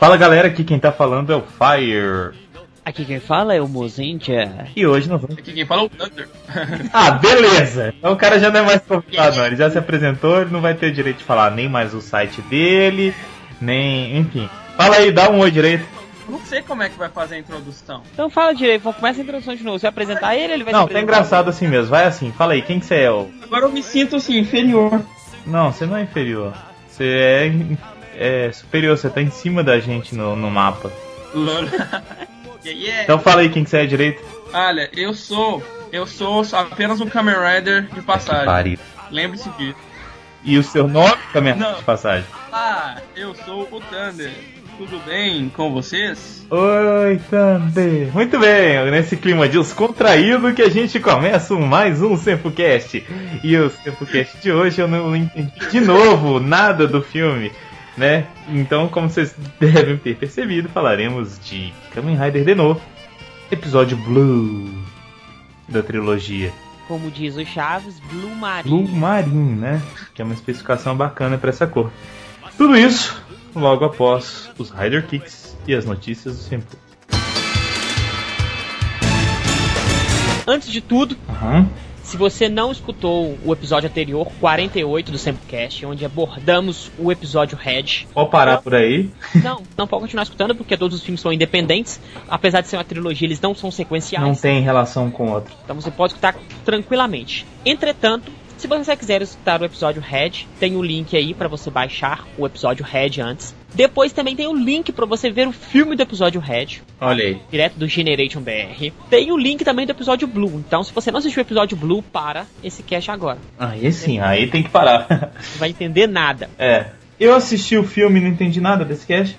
Fala galera, aqui quem tá falando é o Fire. Aqui quem fala é o Mozentia. E hoje nós vamos. Aqui quem fala é o Thunder. Ah, beleza! Então o cara já não é mais convidado, não. Ele já se apresentou, ele não vai ter direito de falar nem mais o site dele, nem. Enfim. Fala aí, dá um oi direito. Não sei como é que vai fazer a introdução. Então fala direito, vamos começar a introdução de novo. Você vai apresentar ele, ele vai Não, tá engraçado assim mesmo. Vai assim, fala aí, quem que você é? Agora eu me sinto assim, inferior. Não, você não é inferior. Você é, é superior, você tá em cima da gente no, no mapa. Yeah, yeah. Então fala aí quem que você é direito. Olha, eu sou. Eu sou apenas um Kamen Rider de passagem. Lembre-se disso. E o seu nome também Não. de passagem. Ah, eu sou o Thunder. Tudo bem com vocês? Oi, Thunder! Muito bem, nesse clima descontraído que a gente começa um- mais um Sempocast. E o Sempocast de hoje eu não entendi de novo nada do filme, né? Então, como vocês devem ter percebido, falaremos de Kamen Rider de novo, episódio Blue da trilogia. Como diz o Chaves, Blue Marine. Blue Marine, né? Que é uma especificação bacana para essa cor. Tudo isso logo após os Rider Kicks e as notícias do Senpu. Antes de tudo, Aham. Se você não escutou o episódio anterior, 48 do Samplecast, onde abordamos o episódio Red, Pode parar por aí. não, não pode continuar escutando porque todos os filmes são independentes. Apesar de ser uma trilogia, eles não são sequenciais. Não tem relação com outro. Então você pode escutar tranquilamente. Entretanto, se você quiser escutar o episódio Red, tem o link aí para você baixar o episódio Red antes. Depois também tem o link para você ver o filme do episódio Red, Olha aí. direto do Generation BR. Tem o link também do episódio Blue. Então, se você não assistiu o episódio Blue, para esse cast agora. Aí sim, aí tem que parar. Não vai entender nada. é. Eu assisti o filme e não entendi nada desse cast.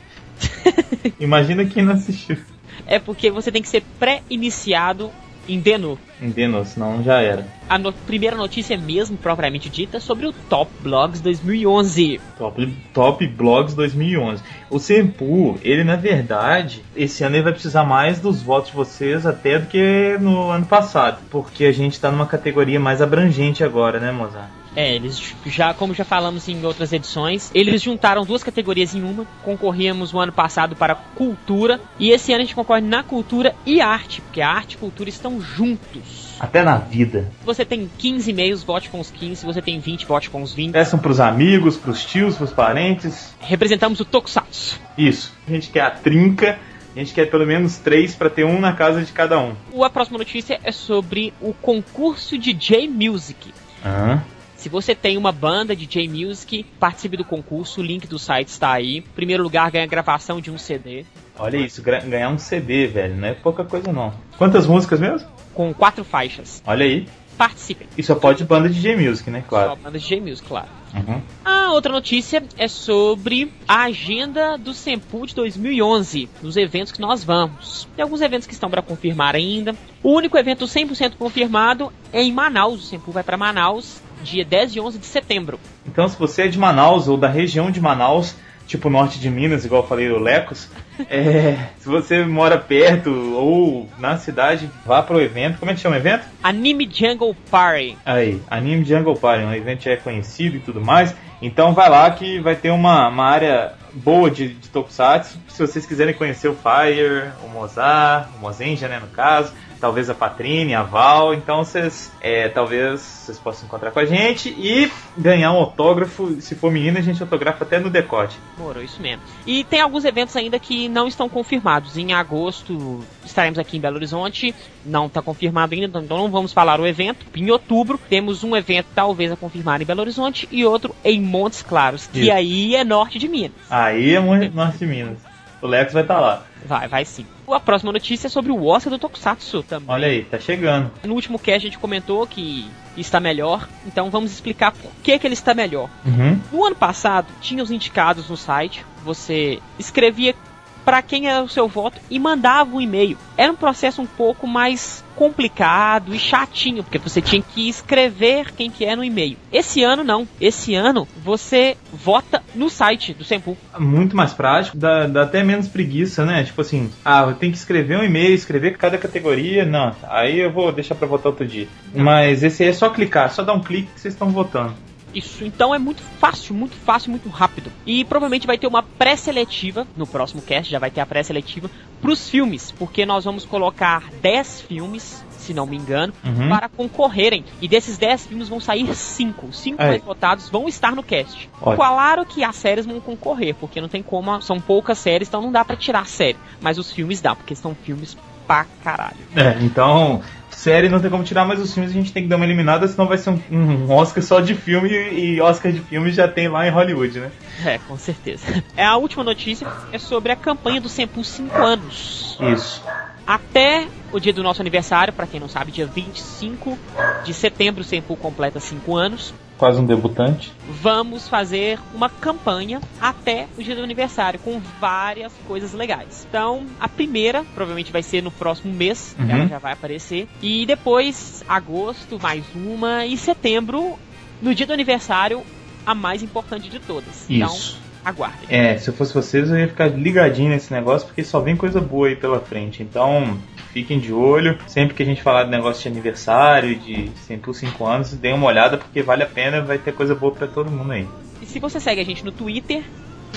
Imagina quem não assistiu. É porque você tem que ser pré-iniciado em Denu. Entendeu? Senão já era. A no- primeira notícia mesmo, propriamente dita, sobre o Top Blogs 2011. Top, Top Blogs 2011. O Senpu, ele na verdade, esse ano ele vai precisar mais dos votos de vocês até do que no ano passado. Porque a gente tá numa categoria mais abrangente agora, né, Mozart? É, eles já, como já falamos em outras edições, eles juntaram duas categorias em uma. Concorríamos o ano passado para cultura e esse ano a gente concorre na cultura e arte, porque a arte e cultura estão juntos. Até na vida. Se você tem 15 e-mails, vote com os 15. Se você tem 20, vote com os 20. Peçam pros amigos, pros tios, pros parentes. Representamos o Tokusatsu. Isso. A gente quer a trinca. A gente quer pelo menos três pra ter um na casa de cada um. A próxima notícia é sobre o concurso de J-Music. Aham. Se você tem uma banda de J-Music, participe do concurso, o link do site está aí. Primeiro lugar ganha gravação de um CD, Olha isso, ganhar um CD, velho. Não é pouca coisa não. Quantas músicas mesmo? com quatro faixas. Olha aí. Participem. E só pode banda de J-Music, né? Só Claro. banda de J-Music, claro. Uhum. A outra notícia é sobre a agenda do Sempu de 2011, dos eventos que nós vamos. Tem alguns eventos que estão para confirmar ainda. O único evento 100% confirmado é em Manaus. O Sempu vai para Manaus dia 10 e 11 de setembro. Então, se você é de Manaus ou da região de Manaus, tipo norte de Minas, igual eu falei o Lecos, é, se você mora perto ou na cidade, vá pro evento. Como é que chama o evento? Anime Jungle Party. Aí, Anime Jungle Party, um evento é conhecido e tudo mais. Então vai lá que vai ter uma, uma área boa de, de Tokusatsu. Se vocês quiserem conhecer o Fire, o Mozart, o Mozenja, né, no caso, talvez a Patrine, a Val, então vocês, é, talvez vocês possam encontrar com a gente e ganhar um autógrafo. Se for menina, a gente autografa até no decote. Morou, isso mesmo. E tem alguns eventos ainda que não estão confirmados. Em agosto estaremos aqui em Belo Horizonte, não está confirmado ainda, então não vamos falar o evento. Em outubro temos um evento talvez a confirmar em Belo Horizonte e outro em Montes Claros, que Isso. aí é norte de Minas. Aí é norte de Minas. O Lex vai estar lá. Vai, vai sim. A próxima notícia é sobre o Oscar do Tokusatsu também. Olha aí, tá chegando. No último cast a gente comentou que está melhor, então vamos explicar por que, que ele está melhor. Uhum. No ano passado, tinha os indicados no site, você escrevia para quem era o seu voto e mandava um e-mail. Era um processo um pouco mais complicado e chatinho, porque você tinha que escrever quem que é no e-mail. Esse ano não. Esse ano você vota no site do Sempu. muito mais prático, dá, dá até menos preguiça, né? Tipo assim, ah, eu tenho que escrever um e-mail, escrever cada categoria, não, aí eu vou deixar pra votar outro dia. Mas esse aí é só clicar, só dar um clique que vocês estão votando. Isso, então é muito fácil, muito fácil, muito rápido. E provavelmente vai ter uma pré-seletiva, no próximo cast já vai ter a pré-seletiva, pros filmes, porque nós vamos colocar 10 filmes, se não me engano, Uhum. para concorrerem. E desses 10 filmes vão sair 5. 5 Aí. mais votados vão estar no cast. Ótimo. Claro que as séries vão concorrer, porque não tem como, são poucas séries, então não dá pra tirar a série. Mas os filmes dá, porque são filmes pra caralho. É, então, série não tem como tirar, mas os filmes a gente tem que dar uma eliminada, senão vai ser um, um Oscar só de filme e Oscar de filme já tem lá em Hollywood, né? É, com certeza. É a última notícia é sobre a campanha do Sempu 5 anos. Isso. Até o dia do nosso aniversário, pra quem não sabe, dia 25 de setembro, o Sempu completa 5 anos. Quase um debutante. Vamos fazer uma campanha até o dia do aniversário, com várias coisas legais. Então, a primeira provavelmente vai ser no próximo mês, Uhum. ela já vai aparecer. E depois, agosto, mais uma. E setembro, no dia do aniversário, a mais importante de todas. Isso. Então, aguardem. É, se eu fosse vocês, eu ia ficar ligadinho nesse negócio, porque só vem coisa boa aí pela frente. Então, fiquem de olho. Sempre que a gente falar de negócio de aniversário, de 100 por 5 anos, deem uma olhada, porque vale a pena, vai ter coisa boa pra todo mundo aí. E se você segue a gente no Twitter,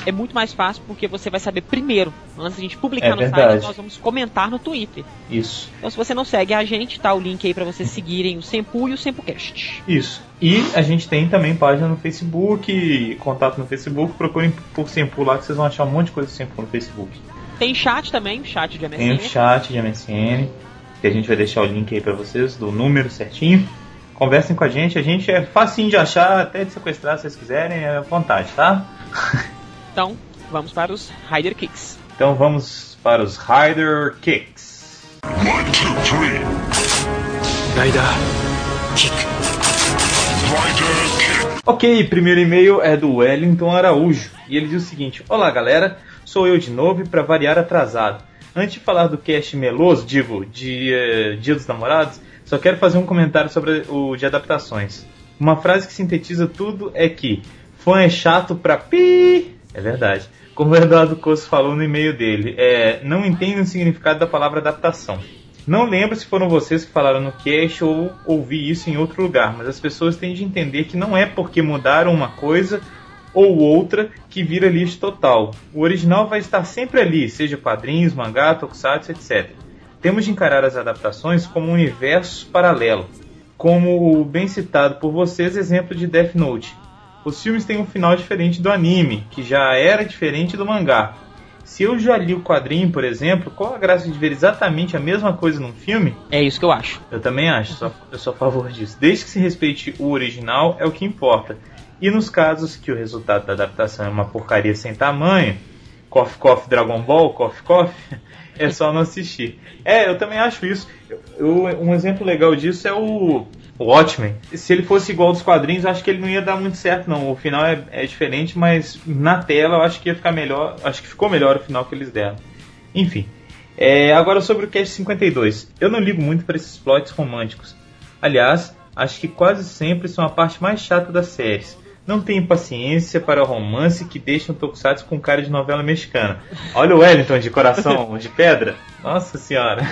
é muito mais fácil porque você vai saber primeiro. Antes da gente publicar É no verdade. site, nós vamos comentar no Twitter. Isso. Então se você não segue a gente, tá o link aí pra vocês seguirem o Sempu e o SempuCast. Isso. E a gente tem também página no Facebook, contato no Facebook, procurem por Sempu lá que vocês vão achar um monte de coisa do Sempu no Facebook. Tem chat também, chat de Tem o MSN. chat de MSN, que a gente vai deixar o link aí pra vocês, do número certinho. Conversem com a gente, a gente é facinho de achar, até de sequestrar se vocês quiserem, é à vontade, tá? Então, vamos para os Rider Kicks. Então vamos para os Rider Kicks. One, two, three. Rider Kick. Rider kick. Ok, primeiro e-mail é do Wellington Araújo e ele diz o seguinte: Olá galera, sou eu de novo e para variar atrasado. Antes de falar do cast meloso, digo, de eh, Dia dos Namorados, só quero fazer um comentário sobre o de adaptações. Uma frase que sintetiza tudo é que fã é chato pra pi. É verdade. Como o Eduardo Coço falou no e-mail dele, é, não entende o significado da palavra adaptação. Não lembro se foram vocês que falaram no cast ou ouvi isso em outro lugar, mas as pessoas têm de entender que não é porque mudaram uma coisa ou outra que vira lixo total. O original vai estar sempre ali, seja quadrinhos, mangá, tokusatsu, etc. Temos de encarar as adaptações como um universo paralelo, como o bem citado por vocês exemplo de Death Note. Os filmes têm um final diferente do anime, que já era diferente do mangá. Se eu já li o quadrinho, por exemplo, qual a graça de ver exatamente a mesma coisa num filme? É isso que eu acho. Eu também acho, só, eu sou a favor disso. Desde que se respeite o original, é o que importa. E nos casos que o resultado da adaptação é uma porcaria sem tamanho, Coffee Coffee Dragon Ball, Coffee Coffee, é só não assistir. É, eu também acho isso. Eu- um exemplo legal disso é o, o Watchmen. Se ele fosse igual dos quadrinhos, acho que ele não ia dar muito certo, não. O final é, é diferente, mas na tela eu acho que ia ficar melhor. Acho que ficou melhor o final que eles deram. Enfim. É, agora sobre o Cast 52. Eu não ligo muito para esses plots românticos. Aliás, acho que quase sempre são a parte mais chata das séries. Não tenho paciência para romance que deixam Tokusatsu com cara de novela mexicana. Olha o Wellington de coração de pedra. Nossa senhora.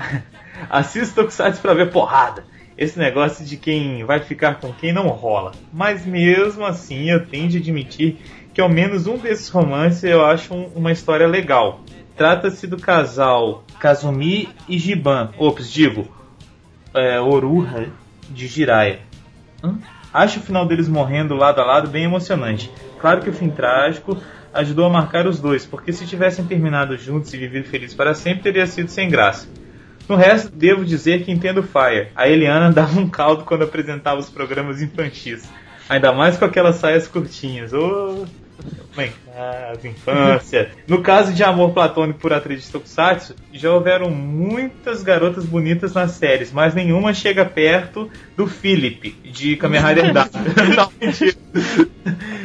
Assista Tokusatsu para ver porrada. Esse negócio de quem vai ficar com quem não rola. Mas mesmo assim, eu tenho de admitir que ao menos um desses romances eu acho um- uma história legal. Trata-se do casal Kazumi e Giban. Ops, digo, é, Oruha de Jiraiya. Acho o final deles morrendo lado a lado bem emocionante. Claro que o fim trágico ajudou a marcar os dois, porque se tivessem terminado juntos e vivido felizes para sempre, teria sido sem graça. No resto, devo dizer que entendo Fire. A Eliana dava um caldo quando apresentava os programas infantis. Ainda mais com aquelas saias curtinhas. Ô, Bem, casa, infância. No caso de amor platônico por atriz de Tokusatsu, já houveram muitas garotas bonitas nas séries, mas nenhuma chega perto do Philip, de Kamen Rider. Não, mentira.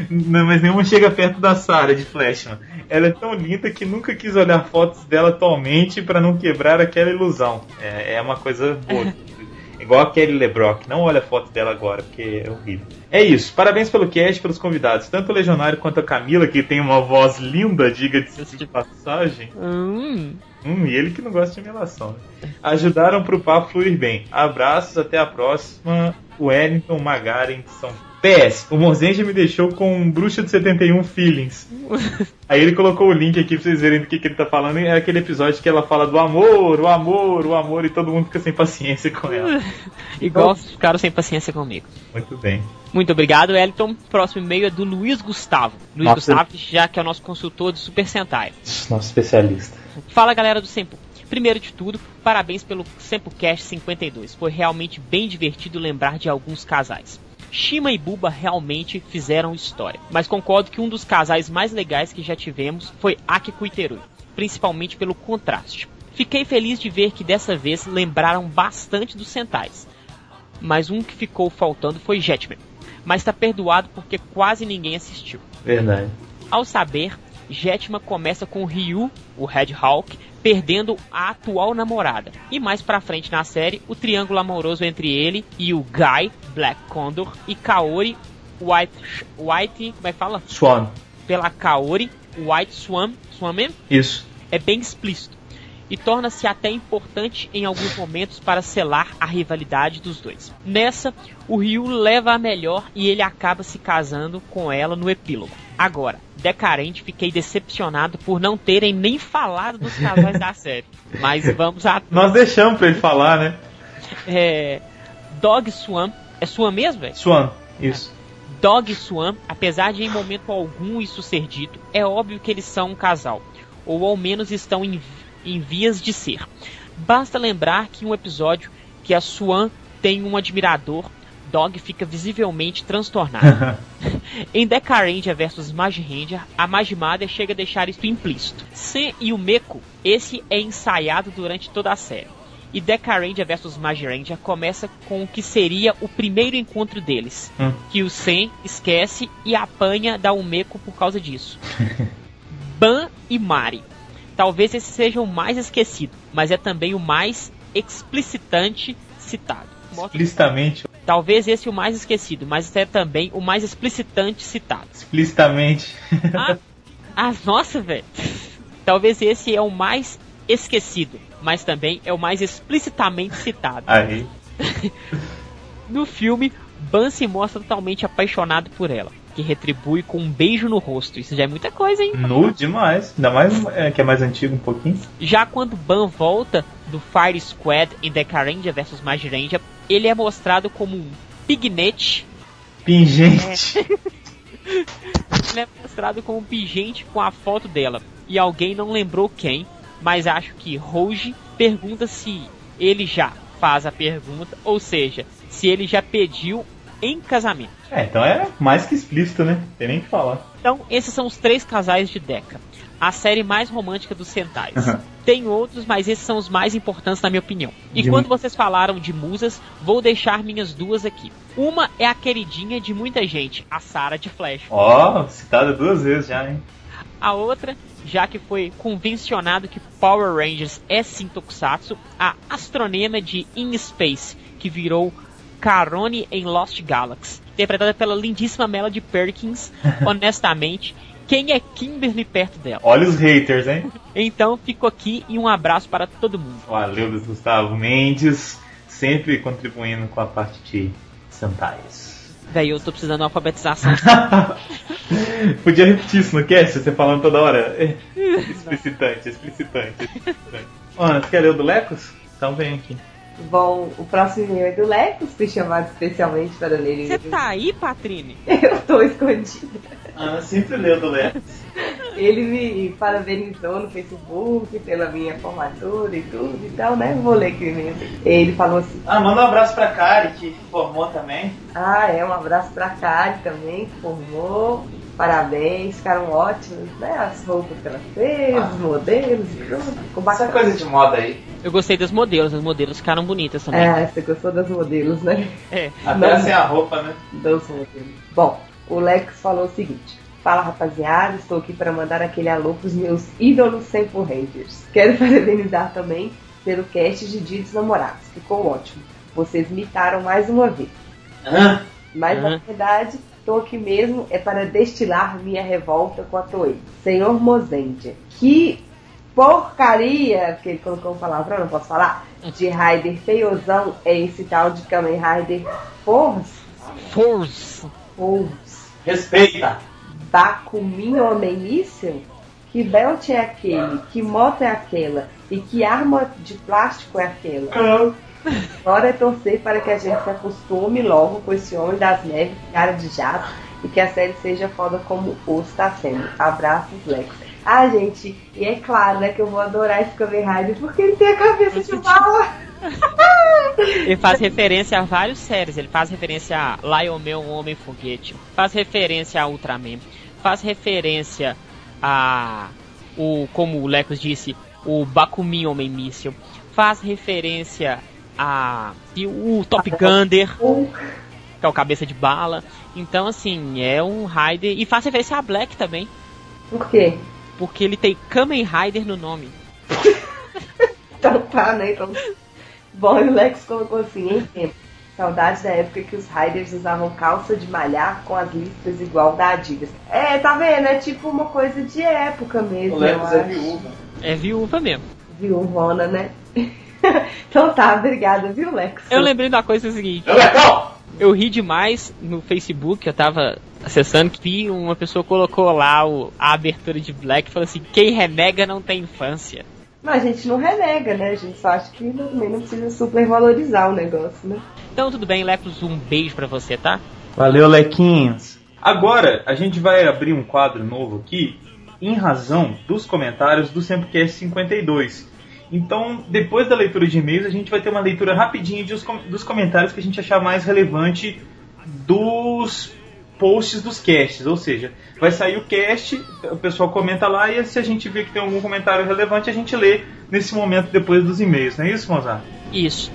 Não, mas nenhuma chega perto da Sarah, de Flashman. Ela é tão linda que nunca quis olhar fotos dela atualmente para não quebrar aquela ilusão. É, é uma coisa boa. Igual a Kelly LeBrock. Não olha a foto dela agora, porque é horrível. É isso. Parabéns pelo cast, pelos convidados. Tanto o Legionário quanto a Camila, que tem uma voz linda, diga-se de passagem. Hum, Hum, e ele que não gosta de relação. Né? Ajudaram pro papo fluir bem. Abraços, até a próxima. Wellington Magaren de São PS, o Mozenja me deixou com um Bruxa de 71 Feelings. Aí ele colocou o link aqui pra vocês verem do que, que ele tá falando. É aquele episódio que ela fala do amor, o amor, o amor, e todo mundo fica sem paciência com ela. Igual ficaram sem paciência comigo. Muito bem. Muito obrigado, Elton. Próximo e-mail é do Luiz Gustavo. Luiz Nossa. Gustavo, já que é o nosso consultor de Super Sentai. Nosso especialista. Fala galera do Sempo. Primeiro de tudo, parabéns pelo SempoCast 52. Foi realmente bem divertido lembrar de alguns casais. Shima e Buba realmente fizeram história, mas concordo que um dos casais mais legais que já tivemos foi Akiko e Terui, principalmente pelo contraste. Fiquei feliz de ver que dessa vez lembraram bastante dos Sentais, mas um que ficou faltando foi Jetman, mas tá perdoado porque quase ninguém assistiu. Verdade. Ao saber, Jetman começa com Ryu, o Red Hawk, perdendo a atual namorada. E mais pra frente na série, o triângulo amoroso entre ele e o Guy, Black Condor, e Kaori, White, White, como é que fala? Swan. Pela Kaori, White Swan, Swan mesmo? Isso. é bem explícito e torna-se até importante em alguns momentos para selar a rivalidade dos dois. Nessa, o Ryu leva a melhor e ele acaba se casando com ela no epílogo. Agora, Decarente, fiquei decepcionado por não terem nem falado dos casais da série. Mas vamos a Nós deixamos pra ele falar, né? é, Dog Swan. É Swan mesmo, velho? Swan. Isso. Dog Swan, apesar de em momento algum isso ser dito, é óbvio que eles são um casal, ou ao menos estão em, em vias de ser. Basta lembrar que em um episódio que a Swan tem um admirador, Dog fica visivelmente transtornado. em Decarendia vs Magirendia, a Magimada chega a deixar isso implícito. Sen e o Meko, esse é ensaiado durante toda a série. E Decarendia vs Magirendia começa com o que seria o primeiro encontro deles, Hum. que o Sen esquece e apanha da Umeko por causa disso. Ban e Mari. Talvez esse seja o mais esquecido, mas é também o mais explicitante citado. Explicitamente. Talvez esse o mais esquecido, mas é também o mais explicitante citado. Explicitamente. Ah, ah nossa, velho. Talvez esse é o mais esquecido, mas também é o mais explicitamente citado. Aí. No filme, Ban se mostra totalmente apaixonado por ela, que retribui com um beijo no rosto. Isso já é muita coisa, hein? Nu demais. Ainda mais é, que é mais antigo um pouquinho. Já quando Ban volta do Fire Squad em Decarendia vs Magirendia, ele é mostrado como um pignet. Pingente. Ele é mostrado como um pingente com a foto dela. E alguém não lembrou quem, mas acho que Rouge pergunta se ele já faz a pergunta, ou seja, se ele já pediu em casamento. É, então é mais que explícito, né? Tem nem o que falar. Então, esses são os três casais de Deca. A série mais romântica dos Sentais. Uhum. Tem outros, mas esses são os mais importantes na minha opinião. E De quando vocês falaram de musas, vou deixar minhas duas aqui. Uma é a queridinha de muita gente, a Sarah de Flash. Ó, citada duas vezes já, hein? A outra, já que foi convencionado que Power Rangers é sim Tokusatsu, a astronema de In Space, que virou Carone em Lost Galaxy, interpretada pela lindíssima Melody Perkins. Honestamente, quem é Kimberly perto dela? Olha os haters, hein? Então, fico aqui e um abraço para todo mundo. Valeu, Luiz Gustavo Mendes. Sempre contribuindo com a parte de Sentais. Véi, eu tô precisando de uma alfabetização. Podia repetir isso no cast, você falando toda hora. Explicitante, explicitante, explicitante. Ana, você quer ler o do Lecos? Então vem aqui. Bom, o próximo e-mail é do Lecos, fui chamado especialmente para ler Você tá aí, Patrine? Eu tô escondida. Ana sempre lê o do Lecos. Ele me parabenizou no Facebook pela minha formatura e tudo, então, né? Vou ler aqui o e-mail dele. Ele falou assim: Ah, manda um abraço pra Kari, que formou também. Ah, é, um abraço pra Kari também, que formou. Parabéns, ficaram ótimas, né? As roupas que ela fez, Ah. os modelos e tudo. Ficou Essa bacana. coisa de moda aí. Eu gostei das modelos, as modelos ficaram bonitas também. É, você gostou das modelos, né? É. Até Não. sem a roupa, né? Dos modelos. Bom, o Lex falou o seguinte: Fala rapaziada, estou aqui para mandar aquele alô pros meus ídolos Sempo Rangers. Quero parabenizar também pelo cast de Dia dos Namorados, ficou ótimo. Vocês imitaram mais uma vez. Hã? Mas na verdade, estou aqui mesmo é para destilar minha revolta com a Toei. Senhor Mozendia, que porcaria, que ele colocou um palavrão, não posso falar, de Raider feiozão é esse tal de Kamen Rider Force? Force. Holmes. Respeita! Bakumin Homem Míssil? Que belt é aquele? Que moto é aquela? E que arma de plástico é aquela? Bora é torcer para que a gente se acostume logo com esse homem das neves, cara de jato, e que a série seja foda como o está sendo. Abraços, Lex. Ah, gente, e é claro, né, que eu vou adorar esse Kamen Rider porque ele tem a cabeça de bala. Ele faz referência a várias séries. Ele faz referência a Lion Man, um Homem Foguete. Faz referência a Ultraman. Faz referência a o como o Lecos disse, o Bakumin Homem Míssil. Faz referência a e o Top Gunner, que é o cabeça de bala. Então assim, é um Rider e faz referência a Black também, Por quê? porque ele tem Kamen Rider no nome. Então tá, né? Então... Bom, e o Lex colocou assim, em tempo. Saudades da época que os Riders usavam calça de malhar com as listras igual da Adidas. É, tá vendo? É tipo uma coisa de época mesmo, O eu é viúva. É viúva mesmo. Viúvona, né? então tá, obrigada, viu, Lex? Eu lembrei da coisa seguinte. Lecão! Eu ri demais no Facebook, eu tava acessando que uma pessoa colocou lá o- a abertura de Black e falou assim: quem renega não tem infância. Mas a gente não renega, né? A gente só acha que também não precisa supervalorizar o negócio, né? Então tudo bem, Lecos, um beijo pra você, tá? Valeu, Lequinhos. Agora, a gente vai abrir um quadro novo aqui, em razão dos comentários do Semplecast 52. Então, depois da leitura de e-mails, a gente vai ter uma leitura rapidinha com- dos comentários que a gente achar mais relevante dos posts dos casts. Ou seja, vai sair o cast, o pessoal comenta lá e se a gente ver que tem algum comentário relevante, a gente lê nesse momento depois dos e-mails. Não é isso, Mozart? Isso.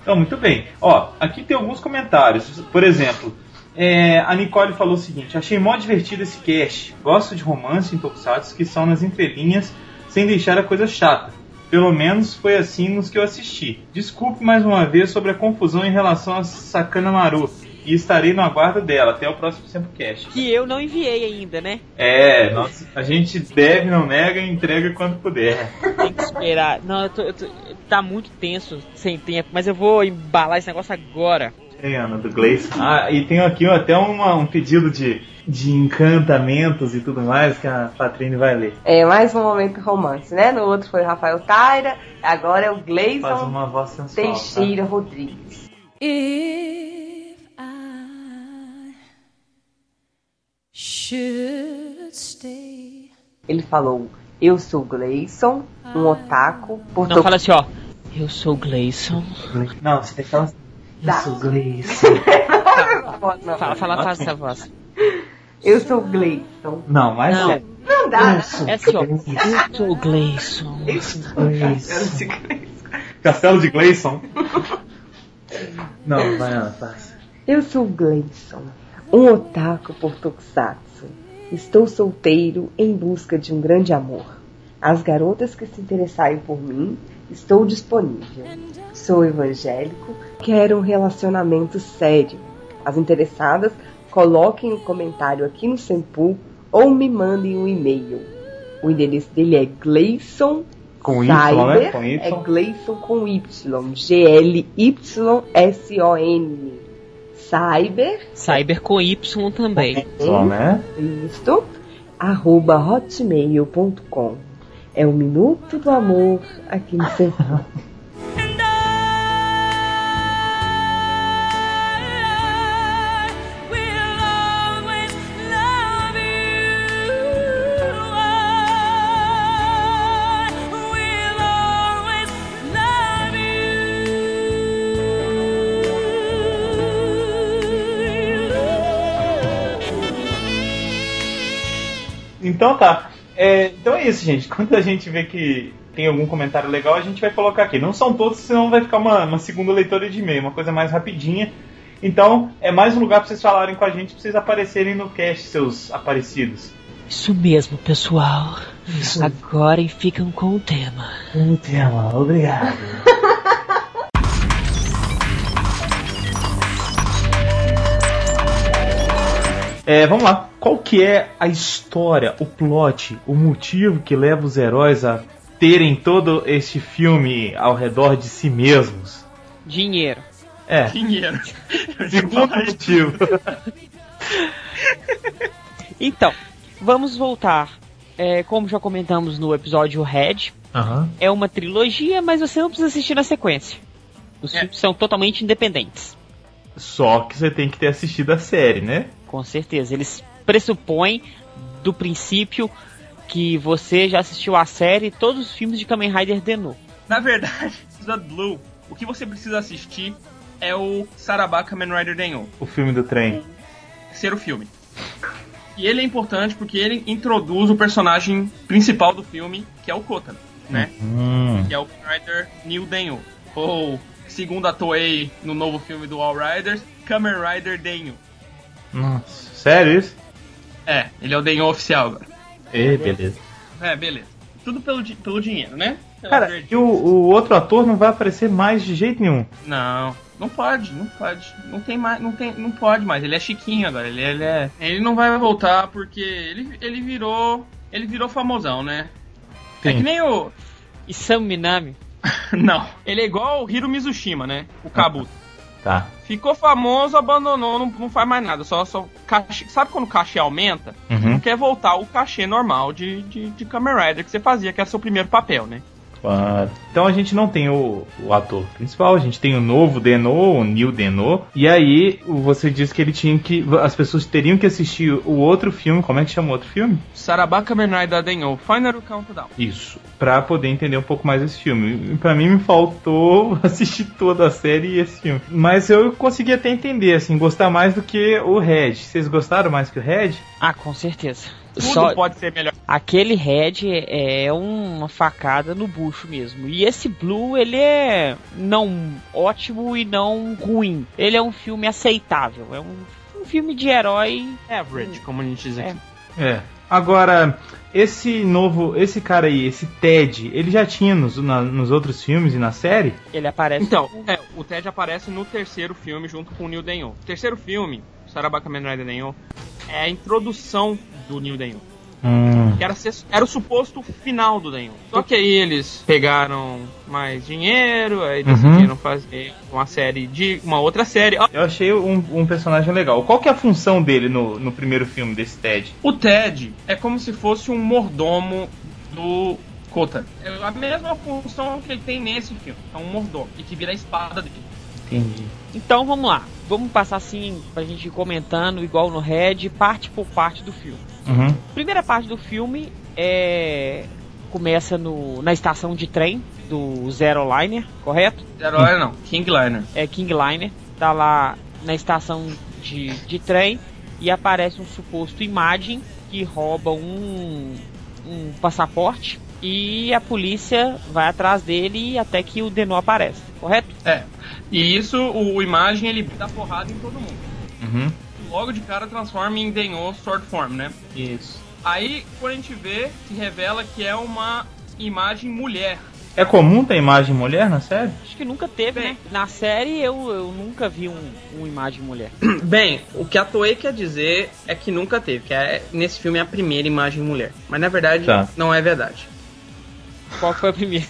Então, muito bem. Ó, aqui tem alguns comentários. Por exemplo, é, a Nicole falou o seguinte: Achei mó divertido esse cast. Gosto de romance em tokusatsu que são nas entrelinhas, sem deixar a coisa chata. Pelo menos foi assim nos que eu assisti. Desculpe mais uma vez sobre a confusão em relação a Sakana Maru. E estarei no aguardo dela. Até o próximo Semplecast. Que eu não enviei ainda, né? É, nós, a gente deve, não nega e entrega quando puder. Tem que esperar. Não, eu tô, eu tô- tá muito tenso, sem tempo, mas eu vou embalar esse negócio agora. Ei, Ana, do Gleison. Ah, e tem aqui até uma- um pedido de, de encantamentos e tudo mais que a Patrine vai ler. É mais um momento romance, né? No outro foi o Rafael Taira, agora é o Faz Gleison uma voz sensual. tá? Teixeira Rodrigues. If Ele falou: Eu sou Gleison, um otaku, por Não, fala assim, ó. Eu sou o Gleison. Não, você tem que falar assim. Tá. Eu sou Gleison. Fala, fala, faz essa voz. Eu sou Gleison. Não, mas Não. é. Não dá. É assim, ó. Eu sou o Gleison. Castelo de Gleison. Não, vai Ana, passa. Eu sou Gleison, um otaku por tokusatsu. Estou solteiro em busca de um grande amor. As garotas que se interessarem por mim, estou disponível. Sou evangélico, quero um relacionamento sério. As interessadas, coloquem um comentário aqui no Sempu ou me mandem um e-mail. O endereço dele é Gleison Com Y, né? Cyber, Com Y. é Gleison com Y, G-L-Y-S-O-N. Cyber, Cyber com Y também. Só, né? isto, arroba hotmail.com. É o Minuto do Amor aqui no Sempu. Então tá. É, então é isso, gente. Quando a gente vê que tem algum comentário legal, a gente vai colocar aqui. Não são todos, senão vai ficar uma, uma segunda leitura de e-mail, uma coisa mais rapidinha. Então, é mais um lugar pra vocês falarem com a gente, pra vocês aparecerem no cast, seus aparecidos. Isso mesmo, pessoal. Agora ficam com o tema. Um tema, obrigado. É, vamos lá. Qual que é a história, o plot, o motivo que leva os heróis a terem todo este filme ao redor de si mesmos? Dinheiro. É, Dinheiro. segundo motivo. Então, vamos voltar. É, como já comentamos no episódio Red, Aham. é uma trilogia, mas você não precisa assistir na sequência. Os É. filmes são totalmente independentes. Só que você tem que ter assistido a série, né? Com certeza. Eles pressupõem do princípio que você já assistiu a série e todos os filmes de Kamen Rider Deno. Na verdade, Blood Blue, o que você precisa assistir é o Sarabá Kamen Rider Denyo, O filme do trem. terceiro filme. E ele é importante porque ele introduz o personagem principal do filme, que é o Kota, né? Hum. Que é o Kamen Rider New Denyo. Ou, segundo a Toei no novo filme do All Riders, Kamen Rider Denyo. Nossa, sério isso? É, ele é o Denyo oficial agora. É, beleza. É, beleza. Tudo pelo, di- pelo dinheiro, né? Pela Cara, e o, o outro ator não vai aparecer mais de jeito nenhum. Não, não pode, não pode. Não tem mais, não tem, não pode mais. Ele é chiquinho agora. Ele, ele é, ele não vai voltar porque ele, ele virou, ele virou famosão, né? É Sim. que nem o, E Sam Minami. não. Ele é igual o Hiro Mizushima, né? O Kabuto. Tá. Ficou famoso, abandonou, não, não faz mais nada. Só, só cachê, sabe quando o cachê aumenta? Uhum. Não quer voltar o cachê normal de, de, de Kamen Rider que você fazia, que era seu primeiro papel, né? Então a gente não tem o, o ator principal, a gente tem o novo Deno, o Neil Deno. E aí você disse que ele tinha que. As pessoas teriam que assistir o outro filme. Como é que chama o outro filme? Sarabá Kamen Rider Denyo, Final Countdown. Isso. Pra poder entender um pouco mais esse filme. Pra mim me faltou assistir toda a série e esse filme. Mas eu consegui até entender, assim, gostar mais do que o Red. Vocês gostaram mais que o Red? Ah, com certeza. Tudo Só pode ser melhor. aquele Red é uma facada no bucho mesmo. E esse Blue, ele é não ótimo e não ruim. Ele é um filme aceitável. É um, um filme de herói. Average, como a gente diz aqui. É. Agora, esse novo. Esse cara aí, esse Ted, ele já tinha nos, na- nos outros filmes e na série? Ele aparece. Então, é, o Ted aparece no terceiro filme junto com o Neil Denyon. O terceiro filme, Sarabá Kamen Rider Denyon, é a introdução do Neil Denyon. Hum. Que era, ser- era o suposto final do Denyon. Só que aí eles pegaram mais dinheiro, aí Uhum. decidiram fazer uma série de. uma outra série. Eu achei um, um personagem legal. Qual que é a função dele no, no primeiro filme desse Ted? O Ted é como se fosse um mordomo do Kota. É a mesma função que ele tem nesse filme. É um mordomo. E que vira a espada dele. Entendi. Então vamos lá. Vamos passar assim pra gente ir comentando, igual no Red, parte por parte do filme. Uhum. Primeira parte do filme é. Começa no, na estação de trem do Zero Liner, correto? Herói não, King Liner. É King Liner. Tá lá na estação de, de trem e aparece um suposto imagem que rouba um, um passaporte e a polícia vai atrás dele até que o Deno aparece, correto? É. E isso, o, o imagem, ele dá porrada em todo mundo. Uhum. Logo de cara transforma em Denyo Sword Form, né? Isso. Aí, quando a gente vê, se revela que é uma imagem mulher. É comum ter imagem mulher na série? Acho que nunca teve, Bem. né? Na série eu, eu nunca vi um, um imagem mulher. Bem, o que a Toei quer dizer é que nunca teve, que é, nesse filme é a primeira imagem mulher. Mas na verdade, Tá. não é verdade. Qual foi a primeira?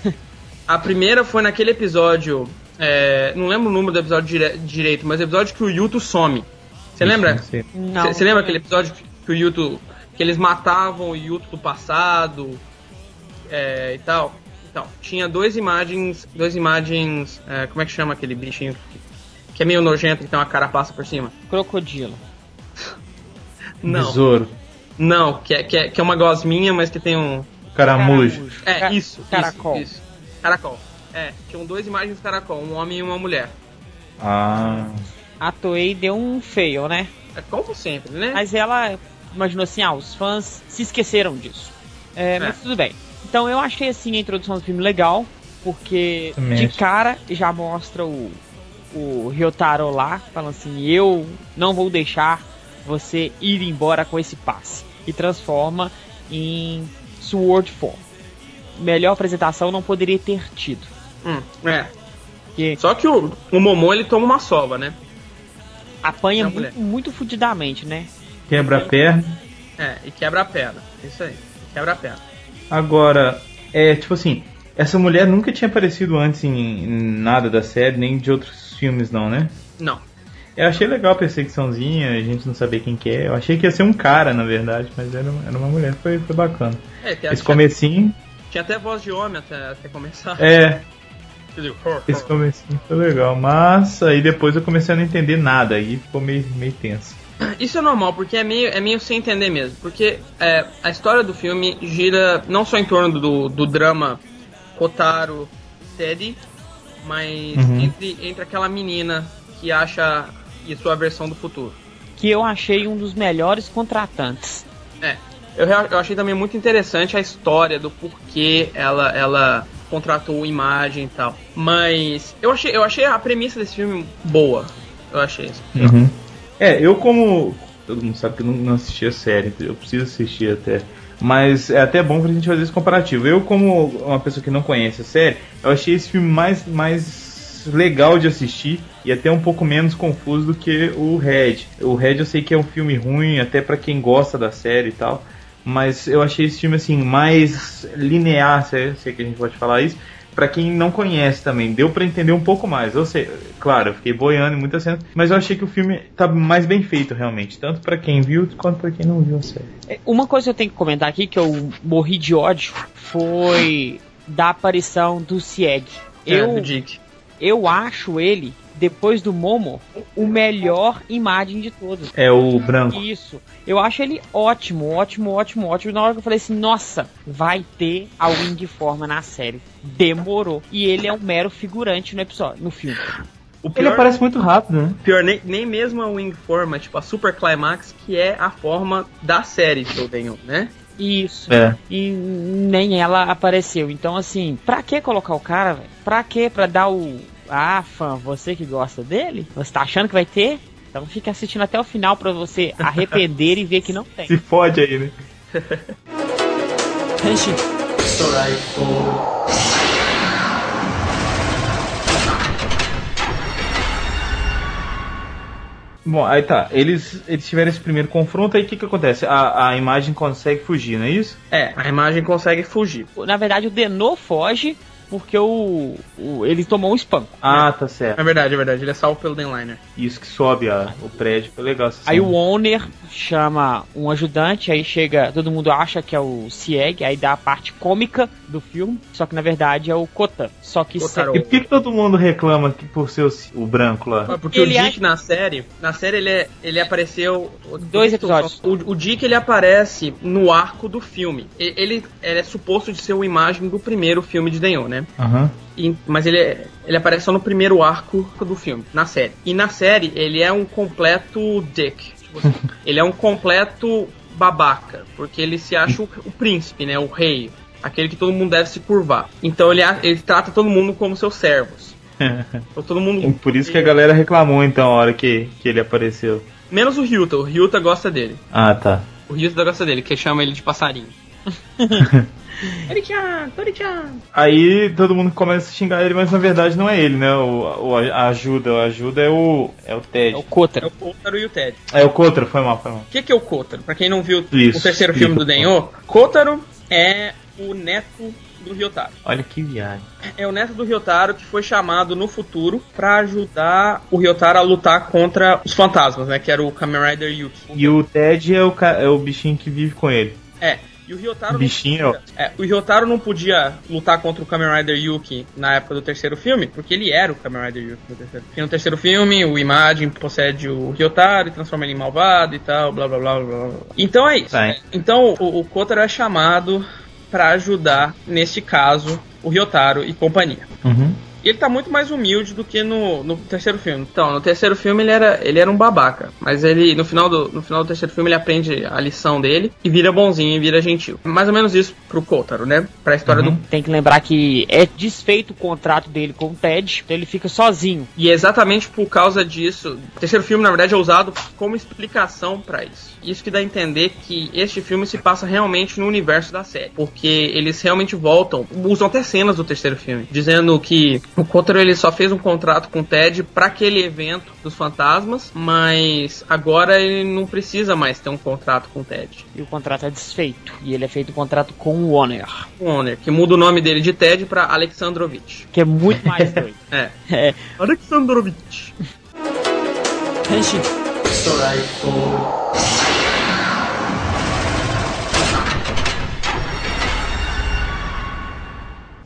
A primeira foi naquele episódio. é, não lembro o número do episódio dire- direito, mas o episódio que o Yuto some. Você lembra? Não. Você lembra aquele episódio que, que o Yuto. que eles matavam o Yuto do passado é, e tal? Então, tinha duas imagens. Duas imagens. é, como é que chama aquele bichinho que, que é meio nojento que tem uma carapaça por cima? Crocodilo. Não. Besouro. Não, que é, que, é, que é uma gosminha, mas que tem um. Caramujo. É, Ca- isso. Caracol. Isso, isso. Caracol. É, tinham duas imagens de caracol, um homem e uma mulher. Ah. A Toei deu um fail, né? É como sempre, né? Mas ela imaginou assim, ah, os fãs se esqueceram disso. É, mas É. tudo bem. Então eu achei assim a introdução do filme legal, porque Também de acho. cara já mostra o, o Ryotaro lá, falando assim, eu não vou deixar você ir embora com esse passe. E transforma em Sword Form. Melhor apresentação não poderia ter tido. Hum, é. Porque Só que o, o Momon ele toma uma sova, né? Apanha muito, muito fudidamente, né? Quebra a perna. É, e quebra a perna. Isso aí. Quebra a perna. Agora, é tipo assim, essa mulher nunca tinha aparecido antes em, em nada da série, nem de outros filmes não, né? Não. Eu achei legal a perseguiçãozinha, a gente não sabia quem que é. Eu achei que ia ser um cara, na verdade, mas era, era uma mulher. Foi, foi bacana. É, Esse tinha, comecinho, tinha até voz de homem até, até começar. é, Esse comecinho foi legal. Mas aí depois eu comecei a não entender nada, aí ficou meio, meio tenso. Isso é normal, porque é meio, é meio sem entender mesmo. Porque é, a história do filme gira não só em torno do, do drama Kotaro Teddy, mas Uhum. entre, entre aquela menina que acha e sua versão do futuro. Que eu achei um dos melhores contratantes. É. Eu, eu achei também muito interessante a história do porquê ela, ela contratou imagem e tal. Mas eu achei, eu achei a premissa desse filme boa. Eu achei isso. Uhum. É, eu como. Todo mundo sabe que eu não, não assisti a série, eu preciso assistir até. Mas é até bom pra gente fazer esse comparativo. Eu, como uma pessoa que não conhece a série, eu achei esse filme mais, mais legal de assistir e até um pouco menos confuso do que o Red. O Red eu sei que é um filme ruim, até pra quem gosta da série e tal. Mas eu achei esse filme assim mais linear, se é, se é que a gente pode falar isso, Pra quem não conhece também, deu pra entender um pouco mais. Eu sei, claro, eu fiquei boiando em muitas cenas, mas eu achei que o filme tá mais bem feito realmente, tanto pra quem viu quanto pra quem não viu a série. É, Uma coisa que eu tenho que comentar aqui, que eu morri de ódio, foi da aparição do Sieg. É, Eu, do Dick. eu acho ele, depois do Momo, o melhor imagem de todos. É o branco. Isso. Eu acho ele ótimo, ótimo, ótimo, ótimo. Na hora que eu falei assim, nossa, vai ter a Wing Forma na série. Demorou. E ele é um mero figurante no episódio, no filme. O Ele aparece muito rápido, né? Pior, nem, nem mesmo a Wing Forma, tipo a Super Climax, que é a forma da série que eu tenho, né? Isso. É. E nem ela apareceu. Então, assim, pra que colocar o cara, velho? Pra que? Pra dar o. Ah, fã, você que gosta dele? Você tá achando que vai ter? Então fica assistindo até o final pra você arrepender e ver que não tem. Se fode aí, né? Henshin. Bom, aí tá. Eles, eles tiveram esse primeiro confronto, aí o que que acontece? A, a imagem consegue fugir, não é isso? É, a imagem consegue fugir. Na verdade, o Denô foge porque o, o- ele tomou um espanco. Ah, tá certo. É verdade, é verdade. Ele é salvo pelo Denliner. Isso que sobe a, o prédio. Foi legal essa Aí cena. o owner chama um ajudante, aí chega, todo mundo acha que é o Sieg, aí dá a parte cômica do filme, só que na verdade é o Kota. Só que Kotaro. E por que, que todo mundo reclama que por ser o, o branco lá? Ah, Porque Ele o Dick acha- na série, na série ele, é- ele apareceu Dois episódios. O, o Dick ele aparece no arco do filme. E- Ele, ele é suposto de ser uma imagem do primeiro filme de Denho, né? Aham. E- mas ele, é- ele aparece só no primeiro arco do filme, na série. E na série ele é um completo dick. Tipo assim, ele é um completo babaca, porque ele se acha o, o príncipe, né? O rei. Aquele que todo mundo deve se curvar. Então ele, ele trata todo mundo como seus servos. Então, todo mundo. Por isso que a galera reclamou então a hora que, que ele apareceu. Menos o Ryuta, o Ryuta gosta dele. Ah, tá. O Ryuta gosta dele, que chama ele de passarinho. Tori-chan, Tori-chan. Aí todo mundo começa a xingar ele, mas na verdade não é ele, né? O, o- a ajuda, o ajuda é o é o Ted. É o Kota. É o Kotaro e o Ted. É o Cotra, foi mal, foi mal. O que, que é o Kotaro? Pra quem não viu Isso, o terceiro filme do Denho, Kotaro é o neto do Ryotaro. Olha que viagem. É o neto do Ryotaro que foi chamado no futuro pra ajudar o Ryotaro a lutar contra os fantasmas, né? Que era o Kamen Rider Yuki. E o Ted é o, é o bichinho que vive com ele. É. E o Ryotaro não Bichinho, podia, é, o Ryotaro não podia lutar contra o Kamen Rider Yuki na época do terceiro filme, porque ele era o Kamen Rider Yuki no terceiro filme. No terceiro filme, o Imagem possede o Ryotaro e transforma ele em malvado e tal, blá blá blá blá. blá. Então é isso. Tá. né? Então o, o Kotaro é chamado pra ajudar, neste caso, o Ryotaro e companhia. Uhum. E ele tá muito mais humilde do que no, no terceiro filme. Então, no terceiro filme ele era, ele era um babaca. Mas ele, no final, do, no final do terceiro filme, ele aprende a lição dele e vira bonzinho e vira gentil. Mais ou menos isso pro Kotaro, né? Pra história Uhum. do. Tem que lembrar que é desfeito o contrato dele com o Ted, então ele fica sozinho. E é exatamente por causa disso. O terceiro filme, na verdade, é usado como explicação pra isso. Isso que dá a entender que este filme se passa realmente no universo da série. Porque eles realmente voltam, usam até cenas do terceiro filme, dizendo que o Kotaro ele só fez um contrato com o Ted pra aquele evento dos fantasmas, mas agora ele não precisa mais ter um contrato com o Ted. E o contrato é desfeito. E ele é feito um contrato com o Warner, O Honor, que muda o nome dele de Ted pra Alexandrovich. que é muito mais doido. É. É, Alexandrovich. 天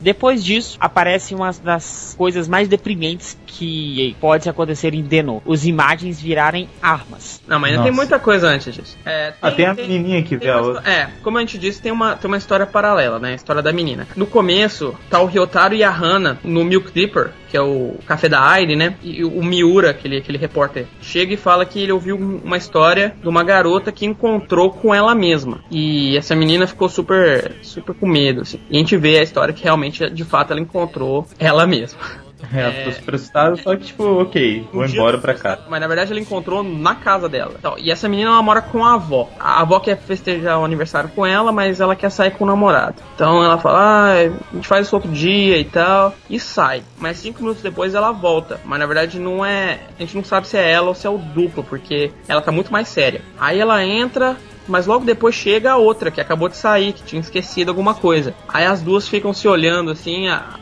Depois disso, aparece uma das coisas mais deprimentes que pode acontecer em Deno. Os imagens virarem armas. Não, mas ainda tem muita coisa antes disso. É, Ah, tem a menininha que vê tem a outra. É, como a gente disse, tem uma, tem uma história paralela, né? A história da menina. No começo, tá o Ryotaro e a Hana no Milk Dipper, que é o café da Aire, né? E o Miura, aquele, aquele repórter, chega e fala que ele ouviu um- uma história de uma garota que encontrou com ela mesma. E essa menina ficou super, super com medo, assim. E a gente vê a história que realmente, de fato, ela encontrou ela mesma. É, ela ficou super assustada, só que tipo, ok, vou Um embora pra casa. Mas na verdade ela encontrou na casa dela. Então, e essa menina ela mora com a avó. A avó quer festejar o aniversário com ela, mas ela quer sair com o namorado. Então ela fala, ah, a gente faz isso outro dia e tal. E sai. Mas cinco minutos depois ela volta. Mas na verdade não é. A gente não sabe se é ela ou se é o duplo, porque ela tá muito mais séria. Aí ela entra. Mas logo depois chega a outra, que acabou de sair, que tinha esquecido alguma coisa. Aí as duas ficam se olhando assim, a,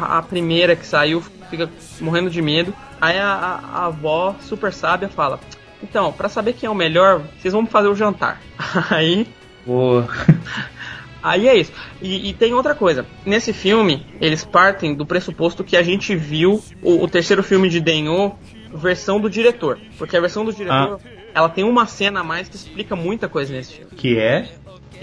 a primeira que saiu fica morrendo de medo. Aí a, a- a avó, super sábia, fala: Então, pra saber quem é o melhor, vocês vão fazer o jantar. Aí. Boa. Aí é isso. E, e tem outra coisa. Nesse filme, eles partem do pressuposto que a gente viu o, o terceiro filme de Denho, versão do diretor. Porque a versão do diretor, ela tem uma cena a mais que explica muita coisa nesse filme. Que é?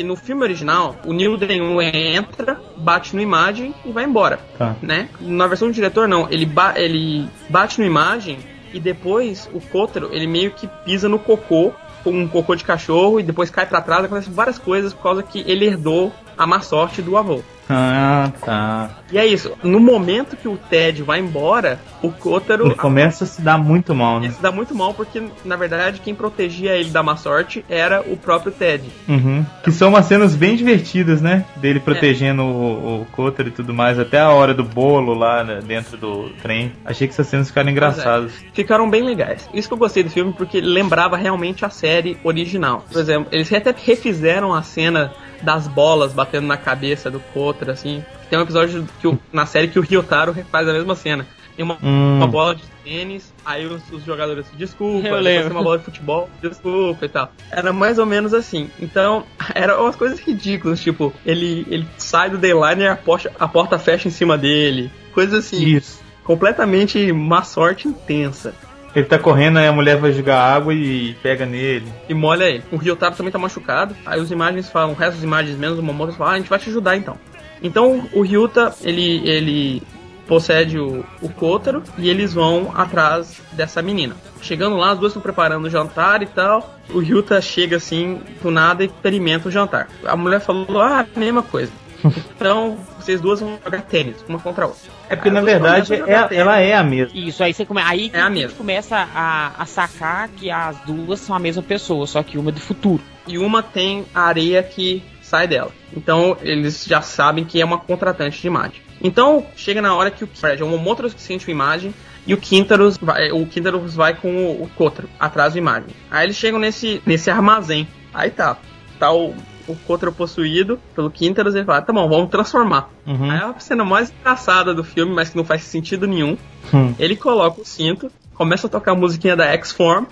E no filme original, o Neil Denho entra, bate no imagem e vai embora Tá. né? Na versão do diretor, não. Ele, ba ele bate no imagem e depois o Kotaro, ele meio que pisa no cocô, com um cocô de cachorro, e depois cai pra trás, acontece várias coisas por causa que ele herdou a má sorte do avô. Ah, tá. E é isso. No momento que o Ted vai embora, o Kotaro Ele começa a se dar muito mal, né? ele se dá muito mal porque, na verdade, quem protegia ele da má sorte era o próprio Ted. Uhum. Que são umas cenas bem divertidas, né? Dele protegendo o, o Cotter e tudo mais, até a hora do bolo lá né, dentro do trem. Achei que essas cenas ficaram engraçadas. ficaram bem legais. Isso que eu gostei do filme porque lembrava realmente a série original. Por exemplo, eles até refizeram a cena das bolas batendo na cabeça do Kotra, assim. Tem um episódio que o- na série que o Ryotaro faz a mesma cena. Tem uma, Hum. uma bola de tênis, aí os, os jogadores desculpa, Eu lembro. tem uma bola de futebol, desculpa e tal. Era mais ou menos assim. Então, eram umas coisas ridículas, tipo, ele, ele sai do Dayliner e a porta, a porta fecha em cima dele. Coisas assim, Isso. completamente má sorte intensa. Ele tá correndo, aí a mulher vai jogar água e pega nele. e molha ele. O Ryotaro também tá machucado. Aí os imagens falam, o resto das imagens menos o Momoto fala, ah, a gente vai te ajudar então. Então o Ryuta, ele, ele possede o, o Kotaro e eles vão atrás dessa menina. Chegando lá, as duas estão preparando o jantar e tal. O Ryuta chega assim, do nada, e experimenta o jantar. A mulher falou, ah, mesma coisa. Então, vocês duas vão jogar tênis, uma contra a outra. É porque Aí na verdade é- ela é a mesma. Isso, aí você come... aí que É a a gente mesma. começa a, a sacar que as duas são a mesma pessoa, só que uma é do futuro. e uma tem a areia que sai dela. Então eles já sabem que é uma contratante de imagem. Então chega na hora que o Fred é o Momotaro que sente a imagem e o Quintaros vai, o Quintaros vai com o, o Kotaro atrás da imagem. Aí eles chegam nesse, nesse armazém. Aí tá, tá o, o Kotaro possuído pelo Quintaros e ele fala, tá bom, vamos transformar. Uhum. Aí é a cena mais engraçada do filme, mas que não faz sentido nenhum. Hum. Ele coloca o cinto, começa a tocar a musiquinha da X-Form,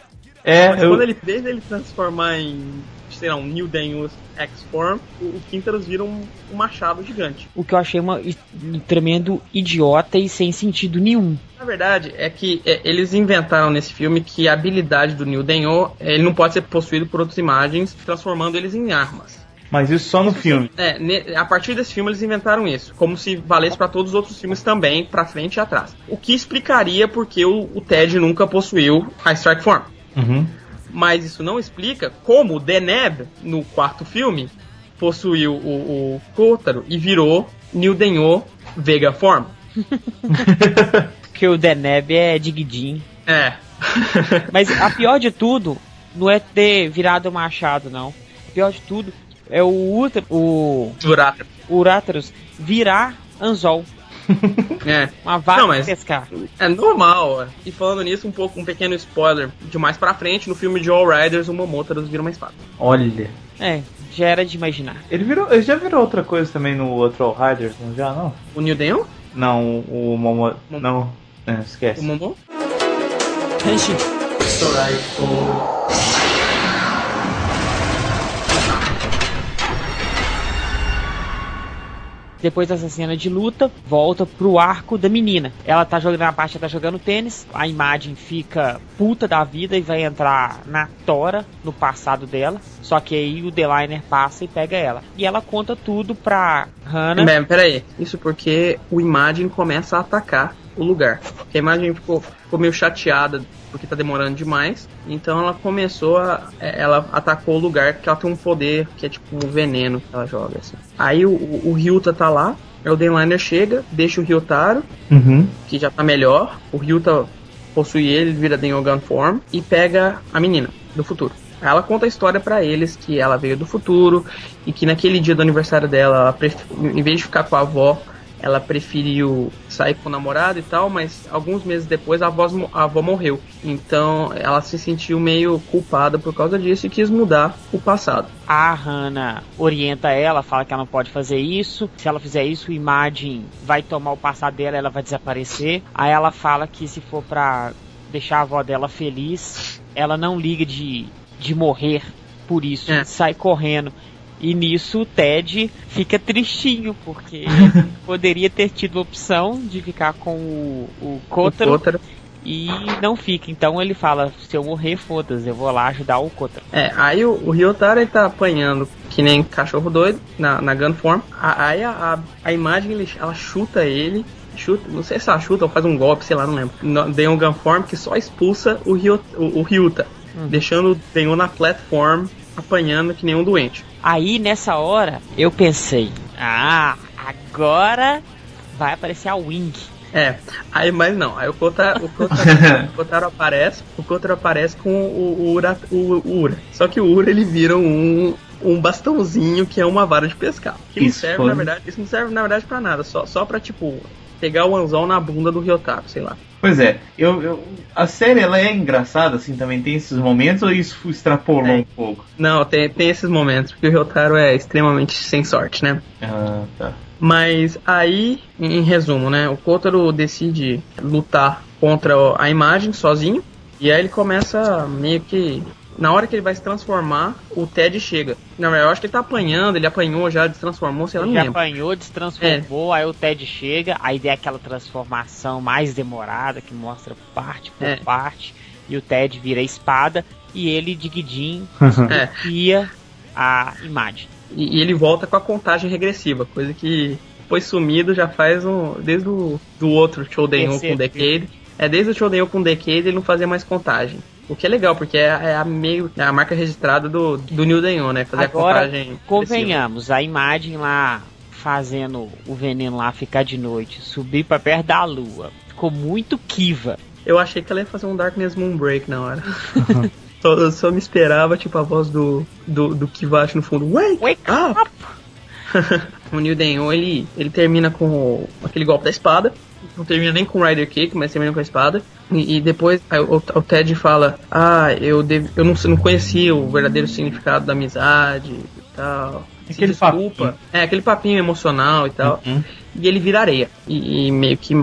É, mas eu, quando ele, desde ele transformar em, sei lá, um New Denus X-Form, o, o Quintaros vira um, um machado gigante. O que eu achei uma, um tremendo idiota e sem sentido nenhum. Na verdade, é que é, eles inventaram nesse filme que a habilidade do New Denyo, é, ele não pode ser possuído por outras imagens, transformando eles em armas. Mas isso só no filme. É, a partir desse filme eles inventaram isso, como se valesse para todos os outros filmes também, pra frente e atrás. O que explicaria porque o, o Ted nunca possuiu a Strike Form. Uhum. Mas isso não explica como o Deneb, no quarto filme, possuiu o, o Kotaro e virou New Denyo Vega Form. Porque o Deneb é Digidin. É. Mas a pior de tudo não é ter virado machado, não. O pior de tudo é o, Ultra, o, Durata. o Uratarus virar anzol. É. Uma vaca Não, mas- pescar. É normal. E falando nisso, um pouco um pequeno spoiler de mais pra frente, no filme de All Riders, o Momotaros vira uma espada. Olha. É, já era de imaginar. Ele virou. Ele já virou outra coisa também no outro All Riders, não já não? O New Denyo? Não, o Momo. Momo. Não. É, esquece. O Momo? Depois dessa cena de luta, volta pro arco da menina. Ela tá jogando na parte, tá jogando tênis. A imagem fica puta da vida e vai entrar na tora, no passado dela. Só que aí o Deliner passa e pega ela. E ela conta tudo pra Hannah. Bem, peraí. Isso porque o Imagine começa a atacar o lugar. Porque a Imagine ficou, ficou meio chateada porque tá demorando demais. Então ela começou a. é, Ela atacou o lugar porque ela tem um poder que é tipo um veneno que ela joga. Assim. Aí o, o, Ryuta tá lá. O Denliner chega, deixa o Ryutaro, Uhum. que já tá melhor. O Ryuta possui ele, vira Denyogan Form e pega a menina do futuro. Ela conta a história pra eles que ela veio do futuro e que naquele dia do aniversário dela, em vez de ficar com a avó, ela preferiu sair com o namorado e tal, mas alguns meses depois a avó, a avó morreu. Então ela se sentiu meio culpada por causa disso e quis mudar o passado. A Hannah orienta ela, fala que ela não pode fazer isso. Se ela fizer isso, o Imagine vai tomar o passado dela, ela vai desaparecer. Aí ela fala que se for pra deixar a avó dela feliz, ela não liga de, de morrer por isso, É. sai correndo. E nisso o Ted fica tristinho, porque poderia ter tido a opção de ficar com o, o Kotaro e não fica. Então ele fala: se eu morrer, foda-se, eu vou lá ajudar o Kotaro. É, aí o, o Ryotaro ele tá apanhando que nem cachorro doido na, na Gunform. Aí a, a, a imagem ele, ela chuta ele. Chuta, não sei se ela chuta ou faz um golpe, sei lá, não lembro. Tem um Gunform que só expulsa o, Ryo, o, o Ryuta, deixando o Denho na platform apanhando que nem um doente. Aí nessa hora eu pensei: ah, agora vai aparecer a Wing. É, aí mas não, aí o Kotaro, o Kotaro, o Kotaro aparece, o Kotaro aparece com o, o, Ura, o, o Ura. Só que o Ura ele vira um, um bastãozinho que é uma vara de pescar. Que não Isso serve, foi. na verdade, isso não serve na verdade pra nada, só, só pra tipo pegar o anzol na bunda do Ryotaro, sei lá. Pois é, eu, eu- a série ela é engraçada, assim, também tem esses momentos ou isso extrapolou É. um pouco? Não, tem, tem esses momentos, porque o Ryotaro é extremamente sem sorte, né? Ah, tá. Mas aí, em resumo, né? O Kotaro decide lutar contra a imagem sozinho. E aí ele começa meio que. Na hora que ele vai se transformar, o Ted chega. Não, eu acho que ele tá apanhando, ele apanhou já, destransformou, sei lá, não Já lembro. apanhou, destransformou, aí o Ted chega, aí tem aquela transformação mais demorada que mostra parte por É. parte, e o Ted vira a espada e ele de Guidin É. cria a imagem. E, e ele volta com a contagem regressiva, coisa que foi sumido já faz um. Desde o do outro Choden Terceiro. com Decade. É, desde o Choden com Decade ele não fazia mais contagem. O que é legal, porque é, é a meio é a marca registrada do, do New Dayon, né? Fazer a Agora, contagem. regressiva. convenhamos, a imagem lá fazendo o veneno lá ficar de noite, subir pra perto da lua, ficou muito kiva. Eu achei que ela ia fazer um Darkness Moonbreak na hora. só, eu só me esperava, tipo, a voz do, do, do Kivash no fundo. Wake, Wake up! o New Dayon, ele, ele termina com aquele golpe da espada. Não termina nem com o Rider Kick, mas termina com a espada. E, e depois aí o, o Ted fala: Ah, eu, dev- eu não, não conhecia o verdadeiro significado da amizade e tal. Se Aquele desculpa. papinho. É, aquele papinho emocional e tal. Uhum. E ele vira areia. E, e meio que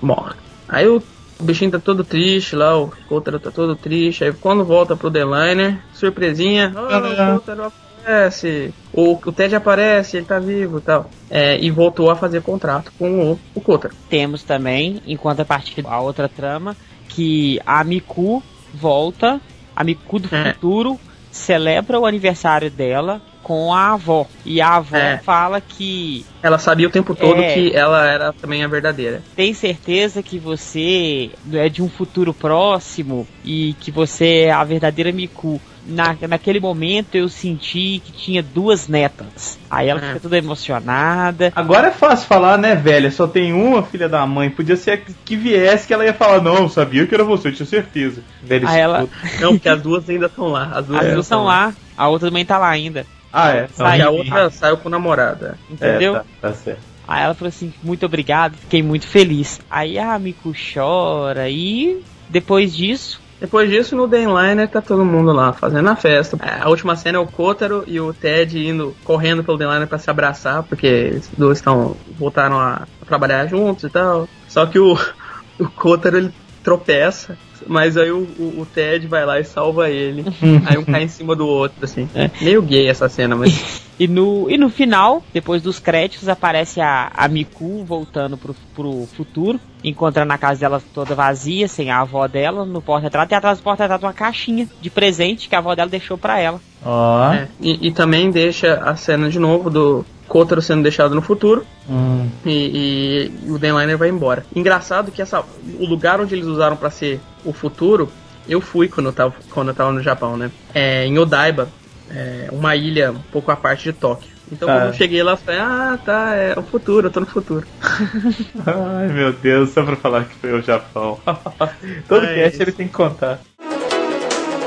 morre. Aí o bichinho tá todo triste lá, o Kotaro tá todo triste. Aí quando volta pro Deliner, surpresinha. Oh, Tadã. o Kotaro aparece. O, o Ted aparece, ele tá vivo e tal. É, e voltou a fazer contrato com o, o Kotaro. Temos também, contrapartida, a outra trama, que a Miku volta, a Miku do É. futuro celebra o aniversário dela com a avó. E a avó É. fala que Ela sabia o tempo todo É. que ela era também a verdadeira. tem certeza que você é de um futuro próximo e que você é a verdadeira Miku. Na, naquele momento eu senti que tinha duas netas. Aí ela É. fica toda emocionada. Agora é fácil falar, né, velha? Só tem uma filha da mãe. Podia ser que- que viesse que ela ia falar, não, eu sabia que era você, eu tinha certeza. Velha Aí ela-. Não, porque as duas ainda estão lá. As duas, As duas estão lá, a outra também tá lá ainda. Ah, é. Que a outra saiu com o namorado. é. Entendeu? É, tá, tá certo. Aí ela falou assim, muito obrigado, fiquei muito feliz. Aí a Miku chora e depois disso, Depois disso, no Dayliner tá todo mundo lá fazendo a festa. É, A última cena é o Kotaro e o Ted indo correndo pelo Dayliner pra se abraçar, porque eles dois estão voltaram a trabalhar juntos e tal. Só que o, o Kotaro ele tropeça, Mas aí o, o- o Ted vai lá e salva ele. aí um cai em cima do outro, assim. Meio gay essa cena, mas. E no, e no final, depois dos créditos, aparece a, a Miku voltando pro, pro futuro, encontrando a casa dela toda vazia, sem a avó dela, no porta-retrato, e atrás do porta-retrato uma caixinha de presente que a avó dela deixou pra ela. Ó. É, e, e também deixa a cena de novo do Kotaro sendo deixado no futuro Hum. e, e o Denliner vai embora. Engraçado que essa, o lugar onde eles usaram pra ser o futuro, eu fui quando eu tava, quando eu tava no Japão, né? É, em Odaiba, é, uma ilha um pouco à parte de Tóquio. Então Ah. quando eu cheguei lá, eu falei, ah, tá, é o futuro, eu tô no futuro. Ai meu Deus, só pra falar que foi o Japão. Todo É cast isso. ele tem que contar.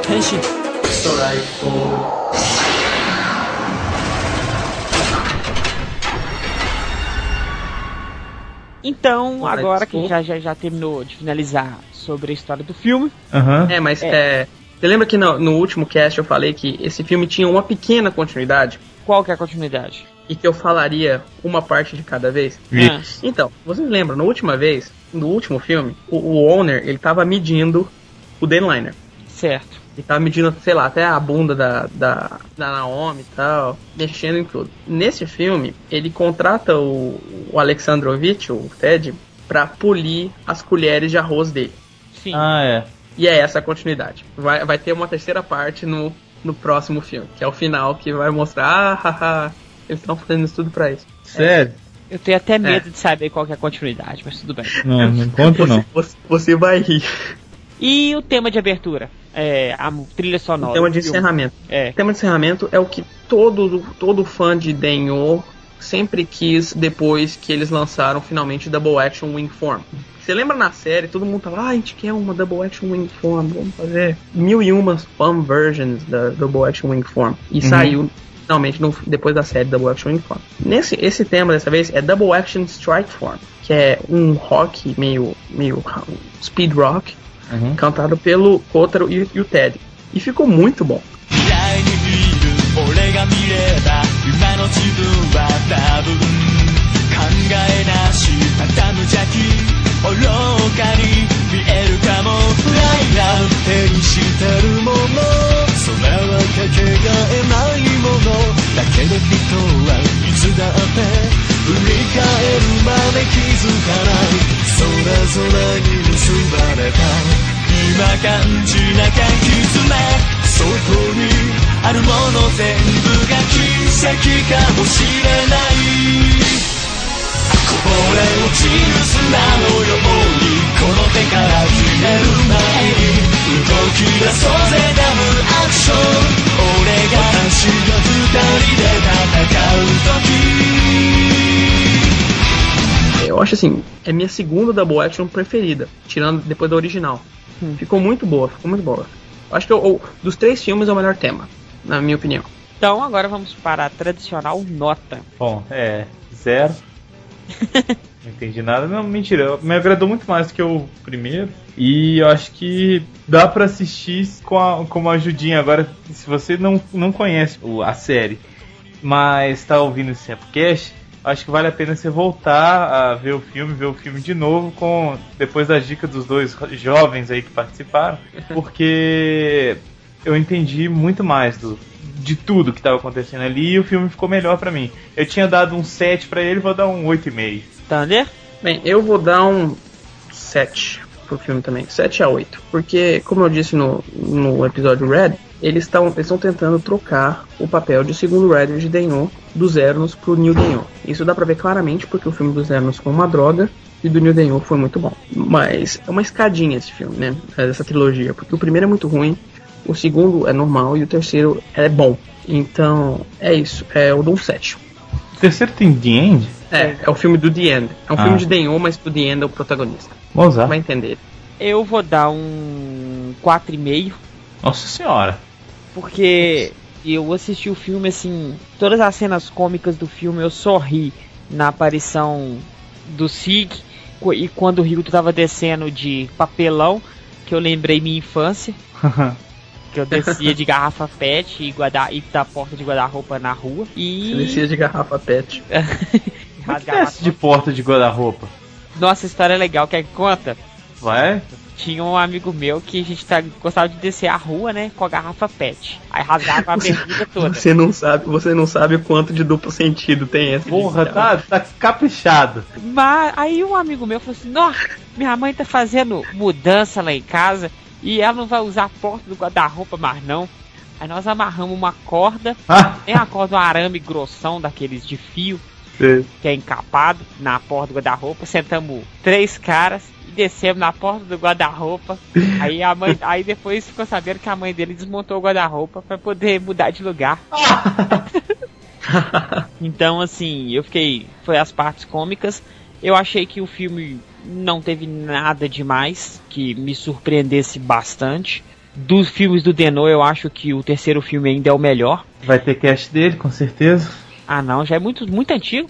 Henshin. Então, agora que cool. já, já, já terminou de finalizar sobre a história do filme, Aham. É, mas é, você lembra que no, no último cast eu falei que esse filme tinha uma pequena continuidade? qual que é a continuidade? E que eu falaria uma parte de cada vez? Ah, Então, vocês lembram, na última vez, no último filme, o, o owner, ele tava medindo o Denliner. Certo. Ele tava medindo, sei lá, até a bunda da, da, da Naomi e tal, mexendo em tudo. Nesse filme, ele contrata o, o Alexandrovich, o Ted, pra polir as colheres de arroz dele. Sim. Ah, é. E é essa a continuidade. Vai, vai ter uma terceira parte no, no próximo filme, que é o final, que vai mostrar, ah, haha, eles estão fazendo isso tudo pra isso. Sério? Eu tenho até medo de saber qual que é a continuidade, mas tudo bem. Não, não conta não. Você, você vai rir. E o tema de abertura? É, a trilha sonora. O tema de encerramento. É. O tema de encerramento é o que todo, todo fã de Denyo sempre quis depois que eles lançaram finalmente Double Action Wing Form. Você lembra na série, todo mundo tava, ah, a gente quer uma Double Action Wing Form, vamos fazer mil e uma fan versions da Double Action Wing Form. E saiu finalmente no- depois da série Double Action Wing Form. Nesse esse tema dessa vez é Double Action Strike Form, que é um rock meio, meio speed rock, Uhum. cantado pelo Kotaro e, e o Ted. E ficou muito bom. 振り返るまで気づかない。空空に結ばれた。今感じなきゃ絆そこにあるもの全部が奇跡かもしれないこぼれ落ちる砂のようにこの手から消える前に。動き出そうぜダブルアクション。俺が私が二人で acho assim, é minha segunda double action preferida, tirando depois da original. Ficou muito boa, ficou muito boa. Eu acho que o- o- dos três filmes é o melhor tema, na minha opinião. Então agora vamos para a tradicional nota. Bom, é. Zero. Não entendi nada. Não, mentira. Me agradou muito mais do que o primeiro. E eu acho que dá pra assistir com, a, com uma ajudinha. Agora, se você não, não conhece o- a série, mas tá ouvindo esse podcast, acho que vale a pena você voltar a ver o filme, ver o filme de novo, com depois das dicas dos dois jovens aí que participaram, porque eu entendi muito mais do, de tudo que estava acontecendo ali e o filme ficou melhor pra mim. Eu tinha dado um 7 pra ele, vou dar um 8,5. Thunder? Bem, eu vou dar um 7 pro filme também, 7 a 8. Porque, como eu disse no, no episódio Red, eles estão tentando trocar o papel de segundo Red de Denho do Zernos pro New Denho. Isso dá pra ver claramente porque o filme do Zernos foi uma droga e do New Denho foi muito bom. Mas é uma escadinha esse filme, né? Essa trilogia, porque o primeiro é muito ruim, o segundo é normal e o terceiro é bom. Então, é isso. É, eu dou um 7. O terceiro tem The End? É, é o filme do The End. É um Ah. filme de Denho, mas o The End é o protagonista. Vamos usar. Vai entender. Eu vou dar um 4,5, Nossa senhora. Porque eu assisti o filme assim, todas as cenas cômicas do filme eu sorri na aparição do Sig e quando o Ryuto tava descendo de papelão, que eu lembrei minha infância, que eu descia de garrafa pet e, guarda, e da porta de guarda-roupa na rua e Você descia de garrafa pet. rasgava Desce de porta de guarda-roupa. Nossa, a história é legal, quer que conta? Vai? Tinha um amigo meu que a gente tá, gostava de descer a rua, né, com a garrafa PET. Aí rasgava a bermuda toda. Você não sabe, você não sabe o quanto de duplo sentido tem essa. Porra, tá, tá caprichado. Mas aí um amigo meu falou assim: Nossa, minha mãe tá fazendo mudança lá em casa e ela não vai usar a porta do guarda-roupa mais não. Aí nós amarramos uma corda, Ah, tem a corda, um arame grossão daqueles de fio, sei. que é encapado na porta do guarda-roupa, sentamos três caras e descemos na porta do guarda-roupa. Aí a mãe, aí depois ficou sabendo que a mãe dele desmontou o guarda-roupa pra poder mudar de lugar. Então, assim, eu fiquei. Foi as partes cômicas. Eu achei que o filme não teve nada demais que me surpreendesse bastante. Dos filmes do Denô, eu acho que o terceiro filme ainda é o melhor. Vai ter cast dele, com certeza. Ah, não, já é muito, muito antigo.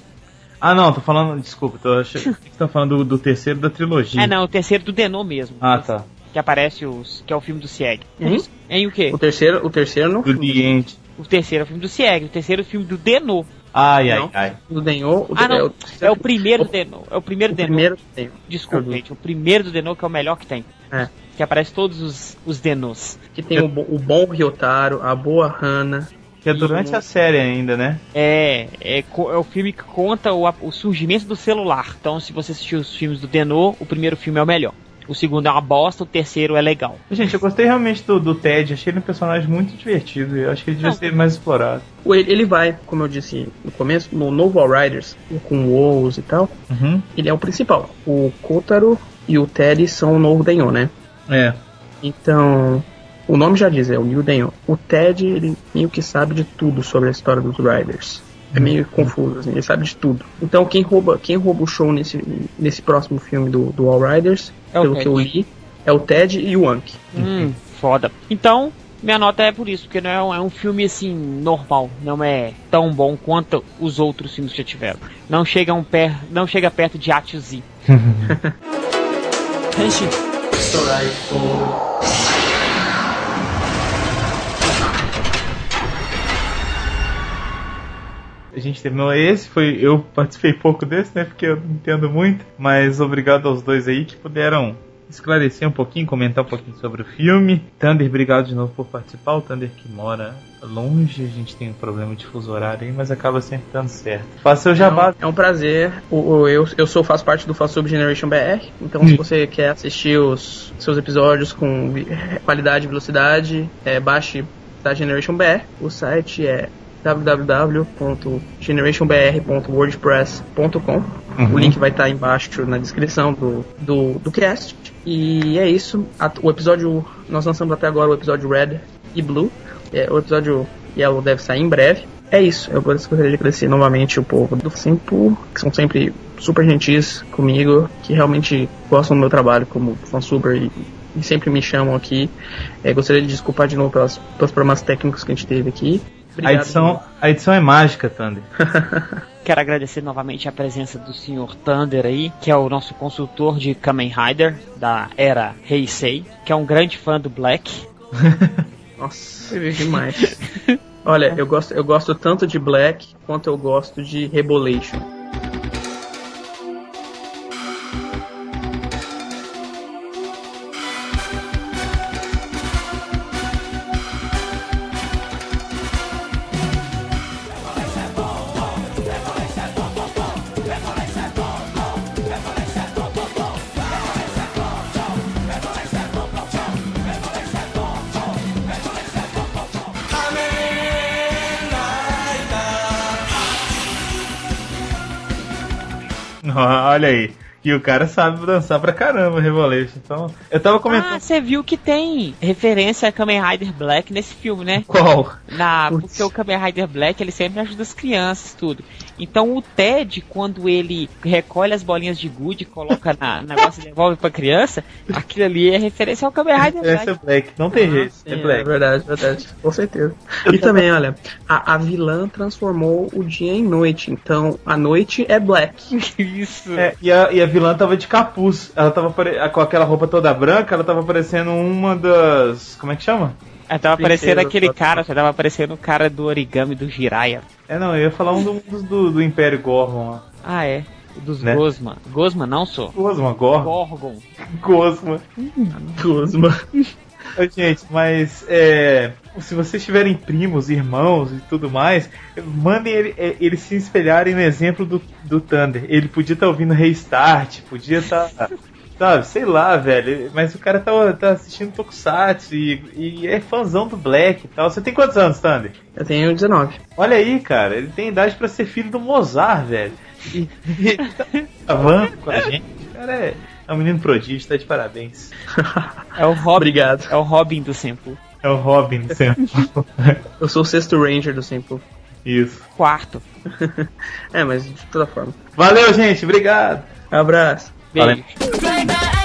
Ah, não, tô falando. Desculpa, tô achando que tá falando do, do terceiro da trilogia. É, não, o terceiro do Denô mesmo. Ah, tá. Que aparece os. que é o filme do Cieg. Hum? Em o quê? O terceiro, o terceiro não Do End. O terceiro é o filme do Cieg, o terceiro é o filme do Denô. Ai, ai, ai. do Denho. O Ah, é não, o, é o primeiro Denô. É o primeiro o Denô. primeiro. Desculpa, vi. gente, o primeiro do Denô que é o melhor que tem. É. Que aparece todos os, os Denôs. Que tem o, o bom Ryotaro, a boa Hana. Que é durante a série ainda, né? É, é, é o filme que conta o, o surgimento do celular. Então, se você assistiu os filmes do Denô, o primeiro filme é o melhor. O segundo é uma bosta, o terceiro é legal. Gente, eu gostei realmente do, do Ted, achei ele um personagem muito divertido. Eu acho que ele devia Não. ser mais explorado. Ele, vai, como eu disse no começo, no novo All Riders, com o Woes e tal, Uhum. ele é o principal. O Kotaro e o Ted são o novo Denho, né? É. Então, o nome já diz, é o Denho. O Ted, ele meio que sabe de tudo sobre a história dos Riders. É meio confuso, assim, ele sabe de tudo. Então, quem rouba, quem rouba o show nesse, nesse próximo filme do, do All Riders, É o pelo Ted. que eu li, é o Ted e o Anki. Hum, foda. Então, minha nota é por isso, porque não é um, é um filme assim, normal. Não é tão bom quanto os outros filmes que já tiveram. Não chega, um pé, não chega perto de Atizi. 変 A gente terminou esse, foi eu participei pouco desse, né? Porque eu não entendo muito, mas obrigado aos dois aí que puderam esclarecer um pouquinho, comentar um pouquinho sobre o filme. Thunder, obrigado de novo por participar. O Thunder que mora longe, a gente tem um problema de fuso horário aí, mas acaba sempre dando certo. Faça seu jabá. É um prazer. O, o- eu, eu sou, faço parte do Sub Generation BR. Então, se você quer assistir os seus episódios com qualidade e velocidade, é, baixe da Generation BR. O site é www.generationbr.wordpress.com. O link vai estar embaixo na descrição do, do, do cast. E é isso. O episódio. Nós lançamos até agora o episódio Red e Blue. É, o episódio Yellow deve sair em breve. É isso. Eu gostaria de agradecer novamente o povo do Simpo, que são sempre super gentis comigo, que realmente gostam do meu trabalho como fã super e, e sempre me chamam aqui. É, gostaria de desculpar de novo pelas, pelos problemas técnicos que a gente teve aqui. A edição, a edição é mágica, Thunder. Quero agradecer novamente a presença do Sr. Thunder aí, que é o nosso consultor de Kamen Rider da era Heisei, que é um grande fã do Black. Nossa, demais. Olha, eu gosto, eu gosto tanto de Black quanto eu gosto de Rebolation. E o cara sabe dançar pra caramba, Revolution. Então, eu tava Ah, comentando. você viu que tem referência a Kamen Rider Black nesse filme, né? Qual? Na, porque o Kamen Rider Black ele sempre ajuda as crianças tudo. Então o Ted, quando ele recolhe as bolinhas de gude, coloca na na negócio e devolve pra criança, aquilo ali é referência ao Kamen Rider Essa é Black. Black. Não tem jeito. Sim, é é Black. verdade, verdade. Com certeza. E também, olha, a, a vilã transformou o dia em noite. Então, a noite é Black. Isso. É, e, a, e a vilã tava de capuz. Ela tava pare- com aquela roupa toda branca, ela tava parecendo uma das. Como é que chama? Aí tava Princesa, aparecendo aquele cara, tava aparecendo o cara do origami do Jiraiya. É, não, eu ia falar um do, dos do, do Império Gorgon lá. Ah, é. Dos Né? Gosma. Gosma não sou. Gosma, Gorgon. Gorgon. Gosma. Gosma. Gente, mas é, se vocês tiverem primos, irmãos e tudo mais, mandem ele- é, eles se espelharem no exemplo do, do Thunder. Ele podia estar ouvindo Restart, podia estar. Sabe, sei lá, velho. Mas o cara tá, tá assistindo Tokusatsu e, e é fãzão do Black e tal. Você tem quantos anos, Thunder? Eu tenho 19. Olha aí, cara, ele tem idade pra ser filho do Mozart, velho. E e ele tá gravando com a gente. Cara é, é um menino prodígio, tá de parabéns. É o Robin. Obrigado. É o Robin do Sample. É o Robin sempre. Eu sou o sexto Ranger do Simple. Isso. Quarto. É, mas de toda forma. Valeu, gente. Obrigado. Abraço. Beijo. Valeu.